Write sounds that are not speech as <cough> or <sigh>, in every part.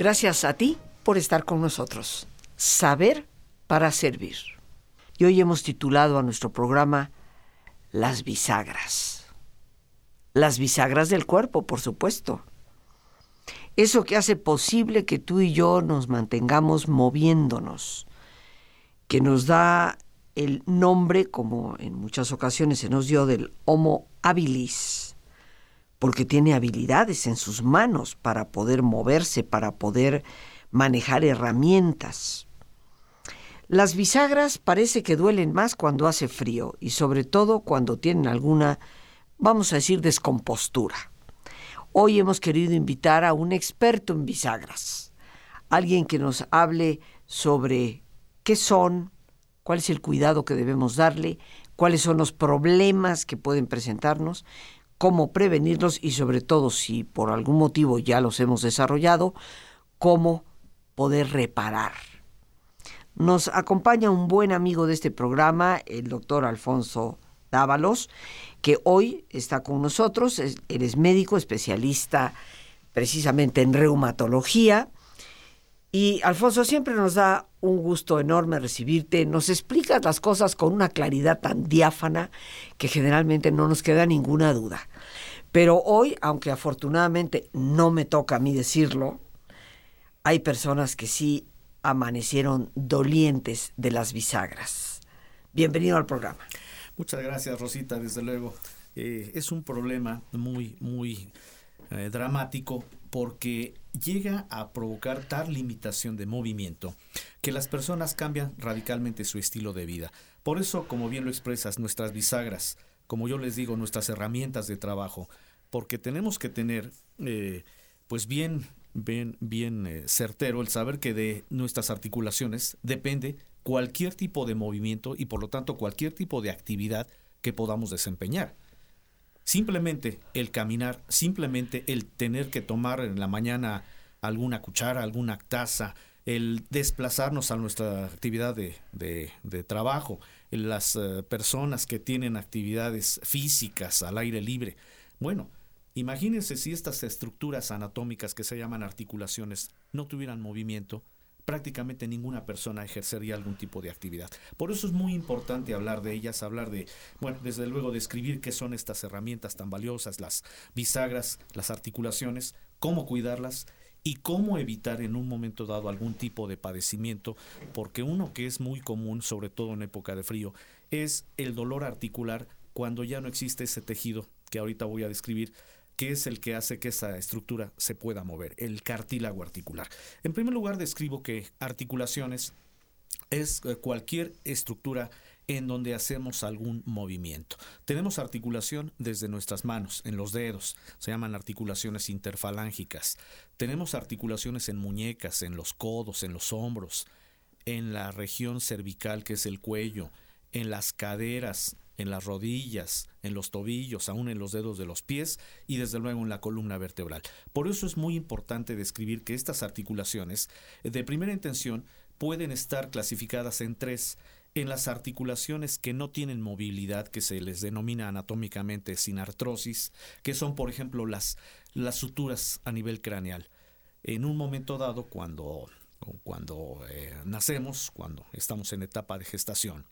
Gracias a ti por estar con nosotros. Saber para servir. Y hoy hemos titulado a nuestro programa Las bisagras. Las bisagras del cuerpo, por supuesto. Eso que hace posible que tú y yo nos mantengamos moviéndonos, que nos da el nombre, como en muchas ocasiones se nos dio, del Homo habilis, porque tiene habilidades en sus manos para poder moverse, para poder manejar herramientas. Las bisagras parece que duelen más cuando hace frío y sobre todo cuando tienen alguna, vamos a decir, descompostura. Hoy hemos querido invitar a un experto en bisagras, alguien que nos hable sobre qué son, cuál es el cuidado que debemos darle, cuáles son los problemas que pueden presentarnos, cómo prevenirlos y sobre todo si por algún motivo ya los hemos desarrollado, cómo poder reparar. Nos acompaña un buen amigo de este programa, el doctor Alfonso Dávalos, que hoy está con nosotros. Él es médico especialista precisamente en reumatología. Y Alfonso, siempre nos da un gusto enorme recibirte. Nos explicas las cosas con una claridad tan diáfana que generalmente no nos queda ninguna duda. Pero hoy, aunque afortunadamente no me toca a mí decirlo, hay personas que sí amanecieron dolientes de las bisagras. Bienvenido al programa. Muchas gracias, Rosita, desde luego. Eh, es un problema muy, muy eh, dramático porque llega a provocar tal limitación de movimiento que las personas cambian radicalmente su estilo de vida. Por eso, como bien lo expresas, nuestras bisagras, como yo les digo, nuestras herramientas de trabajo, porque tenemos que tener, eh, pues bien, bien, bien eh, certero el saber que de nuestras articulaciones depende cualquier tipo de movimiento y por lo tanto cualquier tipo de actividad que podamos desempeñar. Simplemente el caminar, simplemente el tener que tomar en la mañana alguna cuchara, alguna taza, el desplazarnos a nuestra actividad de, de, trabajo, las eh, personas que tienen actividades físicas al aire libre. Bueno, imagínense si estas estructuras anatómicas que se llaman articulaciones no tuvieran movimiento, prácticamente ninguna persona ejercería algún tipo de actividad. Por eso es muy importante hablar de ellas, hablar de, bueno, desde luego describir qué son estas herramientas tan valiosas, las bisagras, las articulaciones, cómo cuidarlas y cómo evitar en un momento dado algún tipo de padecimiento, porque uno que es muy común, sobre todo en época de frío, es el dolor articular cuando ya no existe ese tejido que ahorita voy a describir que es el que hace que esa estructura se pueda mover, el cartílago articular. En primer lugar, describo que articulaciones es eh, cualquier estructura en donde hacemos algún movimiento. Tenemos articulación desde nuestras manos, en los dedos, se llaman articulaciones interfalángicas. Tenemos articulaciones en muñecas, en los codos, en los hombros, en la región cervical que es el cuello, en las caderas, en las rodillas, en los tobillos, aún en los dedos de los pies y desde luego en la columna vertebral. Por eso es muy importante describir que estas articulaciones de primera intención pueden estar clasificadas en tres. En las articulaciones que no tienen movilidad, que se les denomina anatómicamente sin artrosis, que son por ejemplo las, las suturas a nivel craneal. En un momento dado, cuando, cuando eh, nacemos, cuando estamos en etapa de gestación,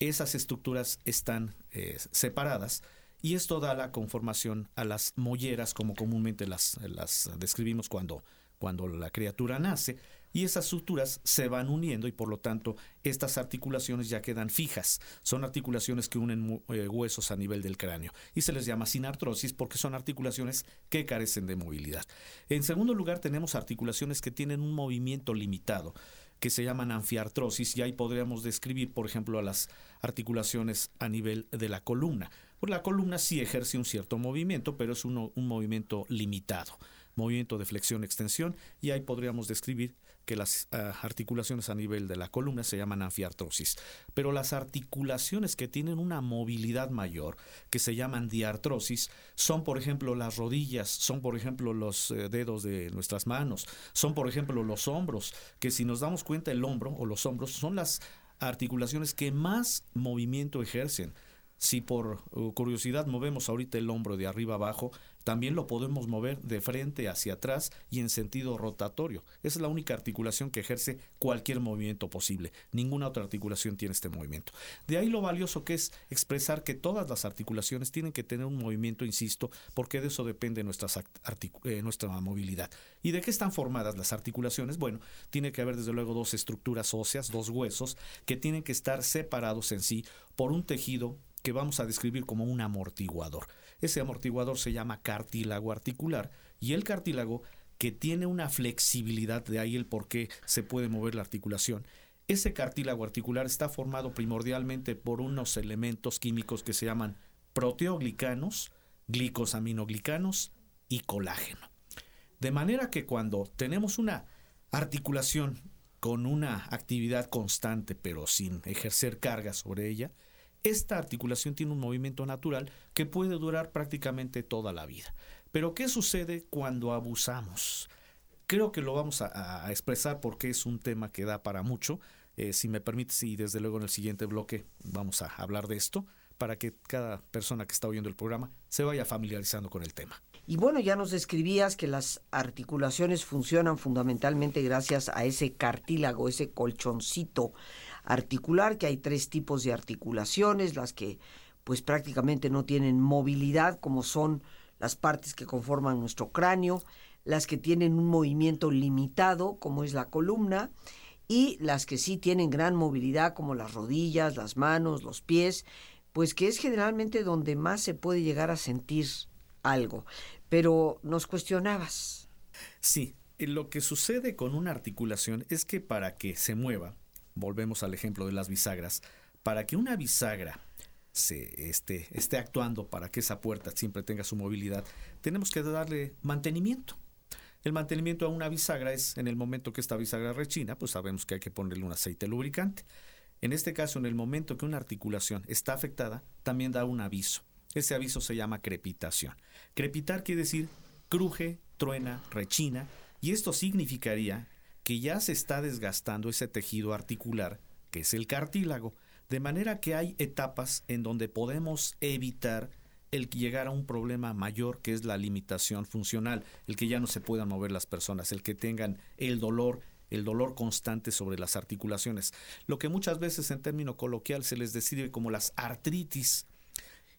esas estructuras están eh, separadas y esto da la conformación a las molleras como comúnmente las, las describimos cuando, cuando la criatura nace y esas suturas se van uniendo y por lo tanto estas articulaciones ya quedan fijas. Son articulaciones que unen eh, huesos a nivel del cráneo y se les llama sinartrosis porque son articulaciones que carecen de movilidad. En segundo lugar tenemos articulaciones que tienen un movimiento limitado que se llaman anfiartrosis y ahí podríamos describir, por ejemplo, a las articulaciones a nivel de la columna. Pues la columna sí ejerce un cierto movimiento, pero es un movimiento limitado, movimiento de flexión-extensión, y ahí podríamos describir que las ah, articulaciones a nivel de la columna se llaman anfiartrosis. Pero las articulaciones que tienen una movilidad mayor, que se llaman diartrosis, son por ejemplo las rodillas, son por ejemplo los eh, dedos de nuestras manos, son por ejemplo los hombros, que si nos damos cuenta el hombro o los hombros son las articulaciones que más movimiento ejercen. Si por uh, curiosidad movemos ahorita el hombro de arriba abajo, también lo podemos mover de frente hacia atrás y en sentido rotatorio. Es la única articulación que ejerce cualquier movimiento posible. Ninguna otra articulación tiene este movimiento. De ahí lo valioso que es expresar que todas las articulaciones tienen que tener un movimiento, insisto, porque de eso depende eh, nuestra movilidad. ¿Y de qué están formadas las articulaciones? Bueno, tiene que haber desde luego dos estructuras óseas, dos huesos, que tienen que estar separados en sí por un tejido que vamos a describir como un amortiguador. Ese amortiguador se llama cartílago articular y el cartílago que tiene una flexibilidad, de ahí el por qué se puede mover la articulación. Ese cartílago articular está formado primordialmente por unos elementos químicos que se llaman proteoglicanos, glicosaminoglicanos y colágeno. De manera que cuando tenemos una articulación con una actividad constante pero sin ejercer carga sobre ella, esta articulación tiene un movimiento natural que puede durar prácticamente toda la vida. Pero ¿qué sucede cuando abusamos? Creo que lo vamos a, expresar porque es un tema que da para mucho. Eh, si me permites, y desde luego en el siguiente bloque vamos a hablar de esto para que cada persona que está oyendo el programa se vaya familiarizando con el tema. Y bueno, ya nos describías que las articulaciones funcionan fundamentalmente gracias a ese cartílago, ese colchoncito articular, que hay tres tipos de articulaciones, las que pues prácticamente no tienen movilidad, como son las partes que conforman nuestro cráneo, las que tienen un movimiento limitado, como es la columna, y las que sí tienen gran movilidad, como las rodillas, las manos, los pies, pues que es generalmente donde más se puede llegar a sentir algo. Pero nos cuestionabas. Sí, lo que sucede con una articulación es que para que se mueva, volvemos al ejemplo de las bisagras, para que una bisagra se esté, esté actuando para que esa puerta siempre tenga su movilidad, tenemos que darle mantenimiento. El mantenimiento a una bisagra es en el momento que esta bisagra rechina, pues sabemos que hay que ponerle un aceite lubricante. En este caso, en el momento que una articulación está afectada, también da un aviso. Ese aviso se llama crepitación. Crepitar quiere decir cruje, truena, rechina, y esto significaría que ya se está desgastando ese tejido articular, que es el cartílago, de manera que hay etapas en donde podemos evitar el llegar a un problema mayor que es la limitación funcional, el que ya no se puedan mover las personas, el que tengan el dolor el dolor constante sobre las articulaciones, lo que muchas veces en término coloquial se les describe como las artritis.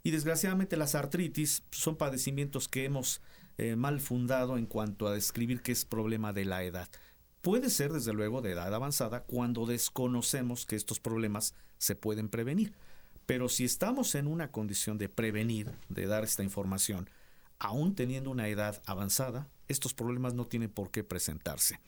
Y desgraciadamente las artritis son padecimientos que hemos eh, mal fundado en cuanto a describir que es problema de la edad. Puede ser desde luego de edad avanzada cuando desconocemos que estos problemas se pueden prevenir. Pero si estamos en una condición de prevenir, de dar esta información, aún teniendo una edad avanzada, estos problemas no tienen por qué presentarse.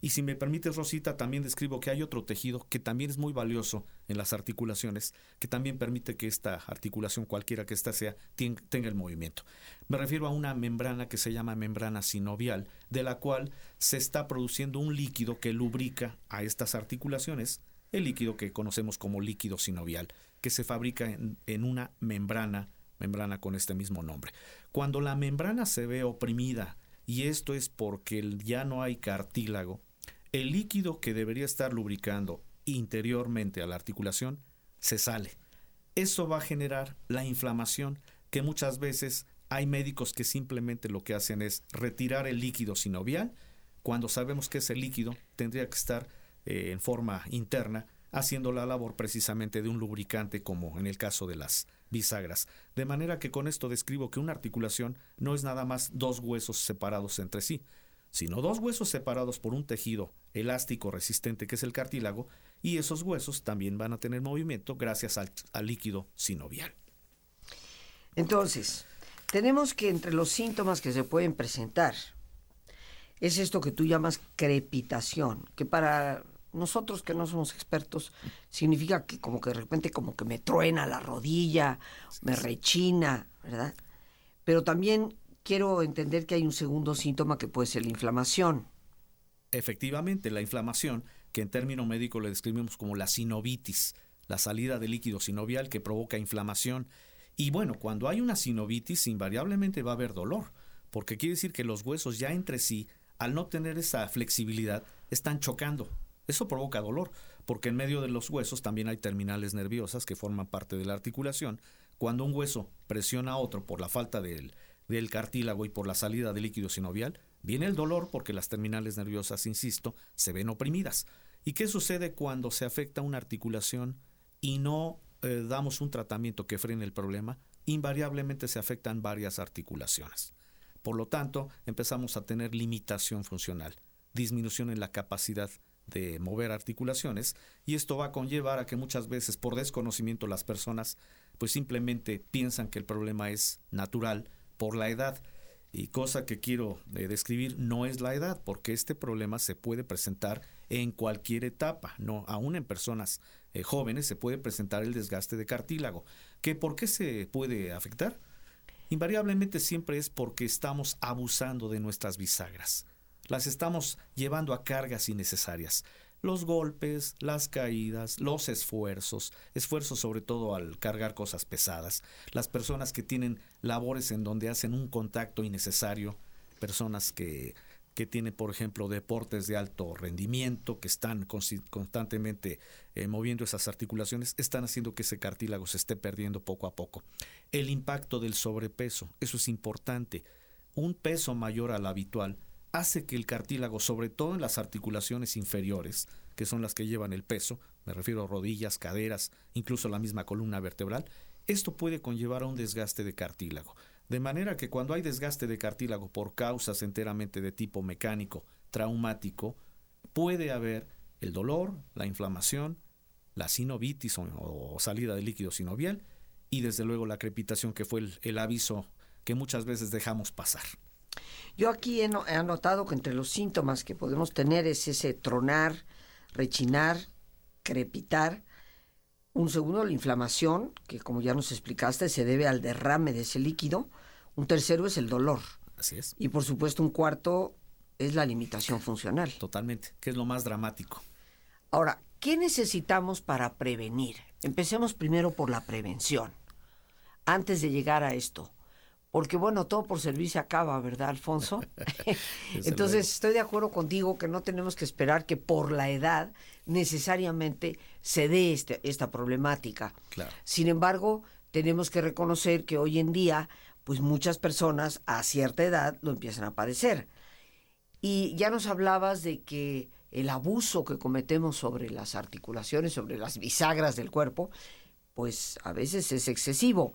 Y si me permites, Rosita, también describo que hay otro tejido que también es muy valioso en las articulaciones, que también permite que esta articulación, cualquiera que ésta sea, tenga el movimiento. Me refiero a una membrana que se llama membrana sinovial, de la cual se está produciendo un líquido que lubrica a estas articulaciones, el líquido que conocemos como líquido sinovial, que se fabrica en, en una membrana, membrana con este mismo nombre. Cuando la membrana se ve oprimida, y esto es porque ya no hay cartílago, el líquido que debería estar lubricando interiormente a la articulación se sale. Eso va a generar la inflamación que muchas veces hay médicos que simplemente lo que hacen es retirar el líquido sinovial cuando sabemos que ese líquido tendría que estar eh, en forma interna haciendo la labor precisamente de un lubricante como en el caso de las bisagras. De manera que con esto describo que una articulación no es nada más dos huesos separados entre sí, sino dos huesos separados por un tejido elástico resistente que es el cartílago, y esos huesos también van a tener movimiento gracias al, al líquido sinovial. Entonces, tenemos que entre los síntomas que se pueden presentar es esto que tú llamas crepitación, que para nosotros que no somos expertos, significa que como que de repente como que me truena la rodilla, me rechina, ¿verdad? Pero también quiero entender que hay un segundo síntoma que puede ser la inflamación. Efectivamente, la inflamación, que en término médico le describimos como la sinovitis, la salida de líquido sinovial que provoca inflamación. Y bueno, cuando hay una sinovitis, invariablemente va a haber dolor, porque quiere decir que los huesos ya entre sí, al no tener esa flexibilidad, están chocando, eso provoca dolor, porque en medio de los huesos también hay terminales nerviosas que forman parte de la articulación, cuando un hueso presiona a otro por la falta del, cartílago y por la salida del líquido sinovial, viene el dolor porque las terminales nerviosas, insisto, se ven oprimidas. ¿Y qué sucede cuando se afecta una articulación y no eh, damos un tratamiento que frene el problema? Invariablemente se afectan varias articulaciones. Por lo tanto, empezamos a tener limitación funcional, disminución en la capacidad de mover articulaciones y esto va a conllevar a que muchas veces por desconocimiento las personas pues simplemente piensan que el problema es natural por la edad y cosa que quiero eh, describir no es la edad porque este problema se puede presentar en cualquier etapa, no aún en personas eh, jóvenes se puede presentar el desgaste de cartílago. ¿Que por qué se puede afectar? Invariablemente siempre es porque estamos abusando de nuestras bisagras las estamos llevando a cargas innecesarias. Los golpes, las caídas, los esfuerzos, esfuerzos sobre todo al cargar cosas pesadas, las personas que tienen labores en donde hacen un contacto innecesario, personas que, que tienen, por ejemplo, deportes de alto rendimiento, que están constantemente eh, moviendo esas articulaciones, están haciendo que ese cartílago se esté perdiendo poco a poco. El impacto del sobrepeso, eso es importante. Un peso mayor al habitual hace que el cartílago, sobre todo en las articulaciones inferiores, que son las que llevan el peso, me refiero a rodillas, caderas, incluso la misma columna vertebral, esto puede conllevar a un desgaste de cartílago. De manera que cuando hay desgaste de cartílago por causas enteramente de tipo mecánico, traumático, puede haber el dolor, la inflamación, la sinovitis o, salida de líquido sinovial y desde luego la crepitación que fue el aviso que muchas veces dejamos pasar. Yo aquí he, anotado que entre los síntomas que podemos tener es ese tronar, rechinar, crepitar. Un segundo, la inflamación, que como ya nos explicaste, se debe al derrame de ese líquido. Un tercero es el dolor. Así es. Y por supuesto, un cuarto es la limitación funcional. Totalmente, que es lo más dramático. Ahora, ¿qué necesitamos para prevenir? Empecemos primero por la prevención. Antes de llegar a esto, porque bueno, todo por servicio acaba, ¿verdad, Alfonso? <laughs> <laughs> Entonces estoy de acuerdo contigo que no tenemos que esperar que por la edad necesariamente se dé este, esta problemática. Claro. Sin embargo, tenemos que reconocer que hoy en día, pues muchas personas a cierta edad lo empiezan a padecer. Y ya nos hablabas de que el abuso que cometemos sobre las articulaciones, sobre las bisagras del cuerpo, pues a veces es excesivo.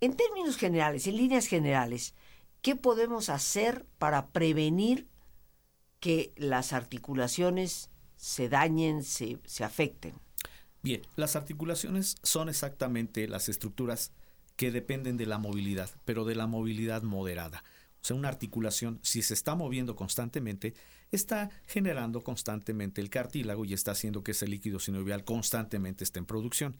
En términos generales, en líneas generales, ¿qué podemos hacer para prevenir que las articulaciones se dañen, se, afecten? Bien, las articulaciones son exactamente las estructuras que dependen de la movilidad, pero de la movilidad moderada. O sea, una articulación, si se está moviendo constantemente, está generando constantemente el cartílago y está haciendo que ese líquido sinovial constantemente esté en producción.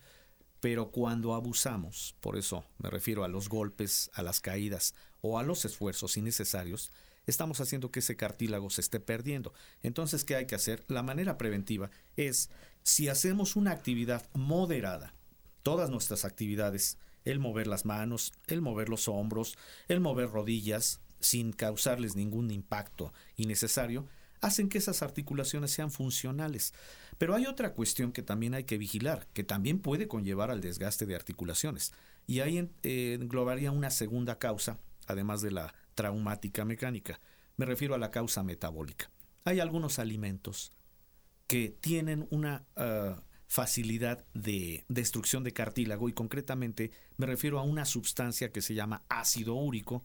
Pero cuando abusamos, por eso me refiero a los golpes, a las caídas o a los esfuerzos innecesarios, estamos haciendo que ese cartílago se esté perdiendo. Entonces, ¿qué hay que hacer? La manera preventiva es, si hacemos una actividad moderada, todas nuestras actividades, el mover las manos, el mover los hombros, el mover rodillas, sin causarles ningún impacto innecesario, hacen que esas articulaciones sean funcionales. Pero hay otra cuestión que también hay que vigilar, que también puede conllevar al desgaste de articulaciones. Y ahí eh, englobaría una segunda causa, además de la traumática mecánica. Me refiero a la causa metabólica. Hay algunos alimentos que tienen una ah, facilidad de destrucción de cartílago y concretamente me refiero a una sustancia que se llama ácido úrico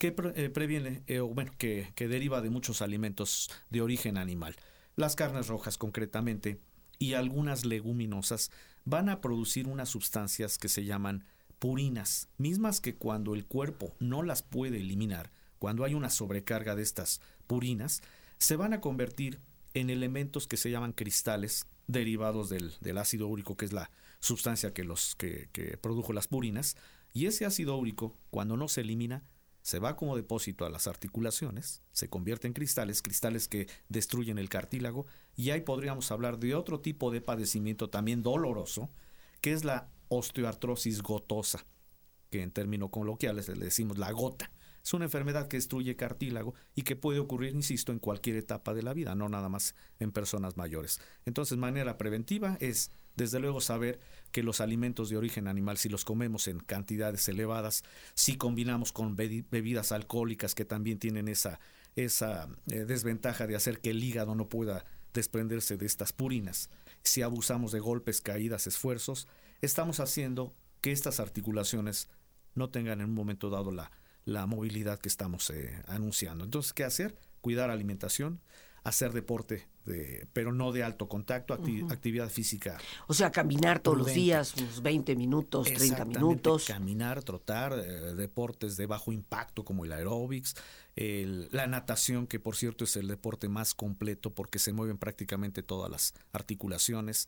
que eh, previene, eh, o bueno, que, que deriva de muchos alimentos de origen animal. Las carnes rojas concretamente y algunas leguminosas van a producir unas sustancias que se llaman purinas, mismas que cuando el cuerpo no las puede eliminar, cuando hay una sobrecarga de estas purinas, se van a convertir en elementos que se llaman cristales derivados del, del ácido úrico, que es la sustancia que, los, que, que produjo las purinas, y ese ácido úrico, cuando no se elimina, se va como depósito a las articulaciones, se convierte en cristales, cristales que destruyen el cartílago, y ahí podríamos hablar de otro tipo de padecimiento también doloroso, que es la osteoartrosis gotosa, que en términos coloquiales le decimos la gota. Es una enfermedad que destruye cartílago y que puede ocurrir, insisto, en cualquier etapa de la vida, no nada más en personas mayores. Entonces, manera preventiva es Desde luego saber que los alimentos de origen animal, si los comemos en cantidades elevadas, si combinamos con bebidas alcohólicas que también tienen esa, esa eh, desventaja de hacer que el hígado no pueda desprenderse de estas purinas, si abusamos de golpes, caídas, esfuerzos, estamos haciendo que estas articulaciones no tengan en un momento dado la, la movilidad que estamos eh, anunciando. Entonces, ¿qué hacer? Cuidar alimentación, hacer deporte, de, pero no de alto contacto, actividad física. O sea, caminar todos los días, unos 20 minutos, 30 minutos. Caminar, trotar, eh, deportes de bajo impacto como el aeróbics, la natación, que por cierto es el deporte más completo porque se mueven prácticamente todas las articulaciones,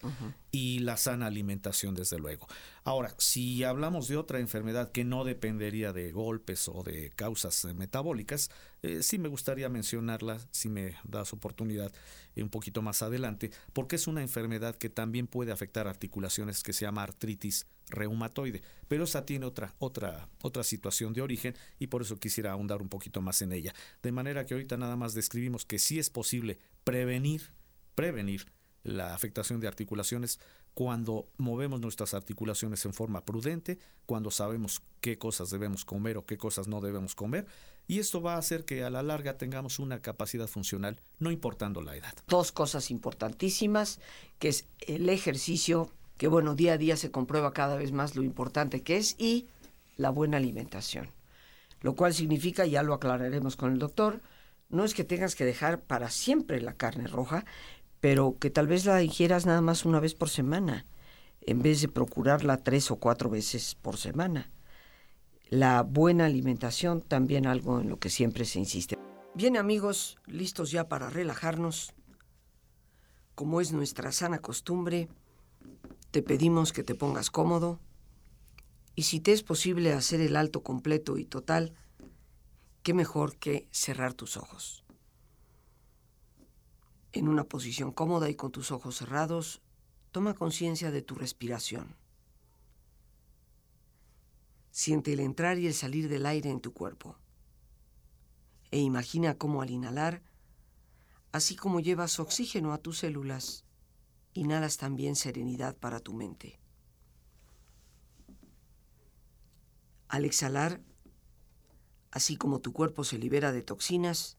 y la sana alimentación, desde luego. Ahora, si hablamos de otra enfermedad que no dependería de golpes o de causas eh, metabólicas, eh, sí me gustaría mencionarla, si me das oportunidad, un poquito más adelante, porque es una enfermedad que también puede afectar articulaciones que se llama artritis reumatoide, pero esa tiene otra, otra, otra situación de origen y por eso quisiera ahondar un poquito más en ella. De manera que ahorita nada más describimos que sí es posible prevenir, prevenir la afectación de articulaciones cuando movemos nuestras articulaciones en forma prudente, cuando sabemos qué cosas debemos comer o qué cosas no debemos comer, y esto va a hacer que a la larga tengamos una capacidad funcional, no importando la edad. Dos cosas importantísimas, que es el ejercicio, que bueno, día a día se comprueba cada vez más lo importante que es, y la buena alimentación. Lo cual significa, ya lo aclararemos con el doctor, no es que tengas que dejar para siempre la carne roja, pero que tal vez la ingieras nada más una vez por semana, en vez de procurarla tres o cuatro veces por semana. La buena alimentación también algo en lo que siempre se insiste. Bien amigos, listos ya para relajarnos. Como es nuestra sana costumbre, te pedimos que te pongas cómodo y si te es posible hacer el alto completo y total, qué mejor que cerrar tus ojos. En una posición cómoda y con tus ojos cerrados, toma conciencia de tu respiración. Siente el entrar y el salir del aire en tu cuerpo. E imagina cómo al inhalar, así como llevas oxígeno a tus células, inhalas también serenidad para tu mente. Al exhalar, así como tu cuerpo se libera de toxinas,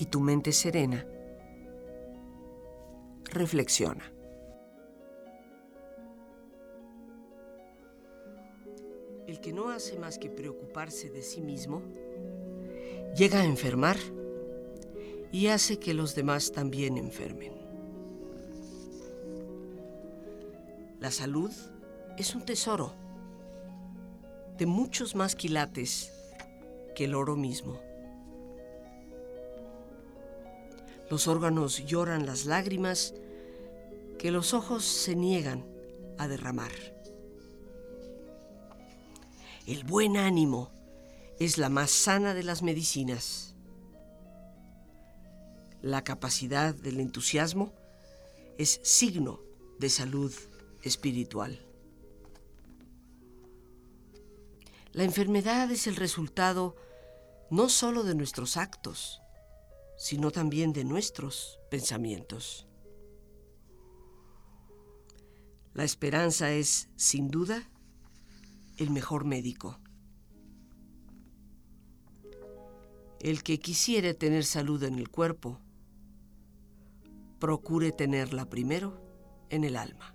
y tu mente serena, reflexiona. El que no hace más que preocuparse de sí mismo, llega a enfermar y hace que los demás también enfermen. La salud es un tesoro de muchos más quilates que el oro mismo. Los órganos lloran las lágrimas que los ojos se niegan a derramar. El buen ánimo es la más sana de las medicinas. La capacidad del entusiasmo es signo de salud espiritual. La enfermedad es el resultado no solo de nuestros actos, sino también de nuestros pensamientos. La esperanza es, sin duda, el mejor médico. El que quisiere tener salud en el cuerpo, procure tenerla primero en el alma.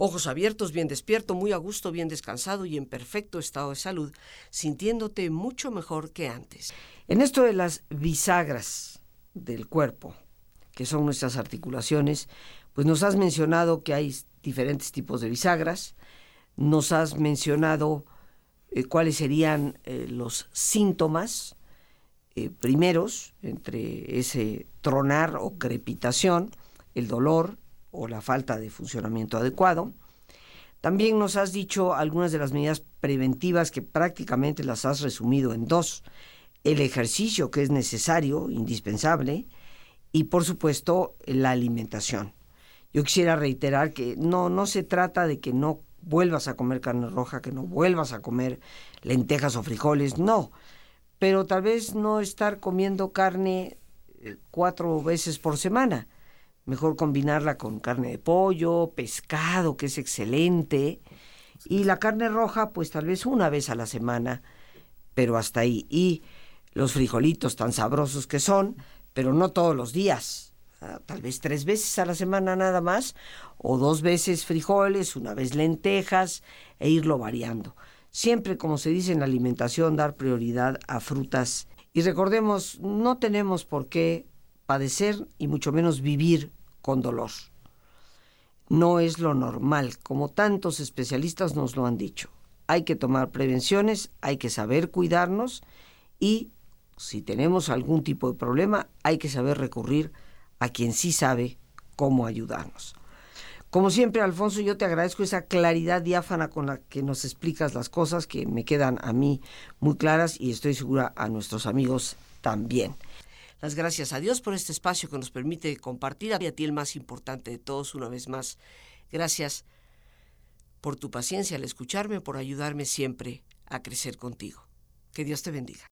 Ojos abiertos, bien despierto, muy a gusto, bien descansado y en perfecto estado de salud, sintiéndote mucho mejor que antes. En esto de las bisagras del cuerpo, que son nuestras articulaciones, pues nos has mencionado que hay diferentes tipos de bisagras, nos has mencionado eh, cuáles serían eh, los síntomas eh, primeros entre ese tronar o crepitación, el dolor, o la falta de funcionamiento adecuado. También nos has dicho algunas de las medidas preventivas que prácticamente las has resumido en dos. El ejercicio que es necesario, indispensable, y por supuesto la alimentación. Yo quisiera reiterar que no, no se trata de que no vuelvas a comer carne roja, que no vuelvas a comer lentejas o frijoles, no. Pero tal vez no estar comiendo carne eh, cuatro veces por semana mejor combinarla con carne de pollo, pescado, que es excelente, y la carne roja, pues tal vez una vez a la semana, pero hasta ahí. Y los frijolitos tan sabrosos que son, pero no todos los días, tal vez tres veces a la semana nada más, o dos veces frijoles, una vez lentejas, e irlo variando. Siempre, como se dice en la alimentación, dar prioridad a frutas. Y recordemos, no tenemos por qué padecer y mucho menos vivir con dolor. No es lo normal, como tantos especialistas nos lo han dicho. Hay que tomar prevenciones, hay que saber cuidarnos y si tenemos algún tipo de problema, hay que saber recurrir a quien sí sabe cómo ayudarnos. Como siempre, Alfonso, yo te agradezco esa claridad diáfana con la que nos explicas las cosas que me quedan a mí muy claras y estoy segura a nuestros amigos también. Las gracias a Dios por este espacio que nos permite compartir a ti el más importante de todos una vez más. Gracias por tu paciencia al escucharme, por ayudarme siempre a crecer contigo. Que Dios te bendiga.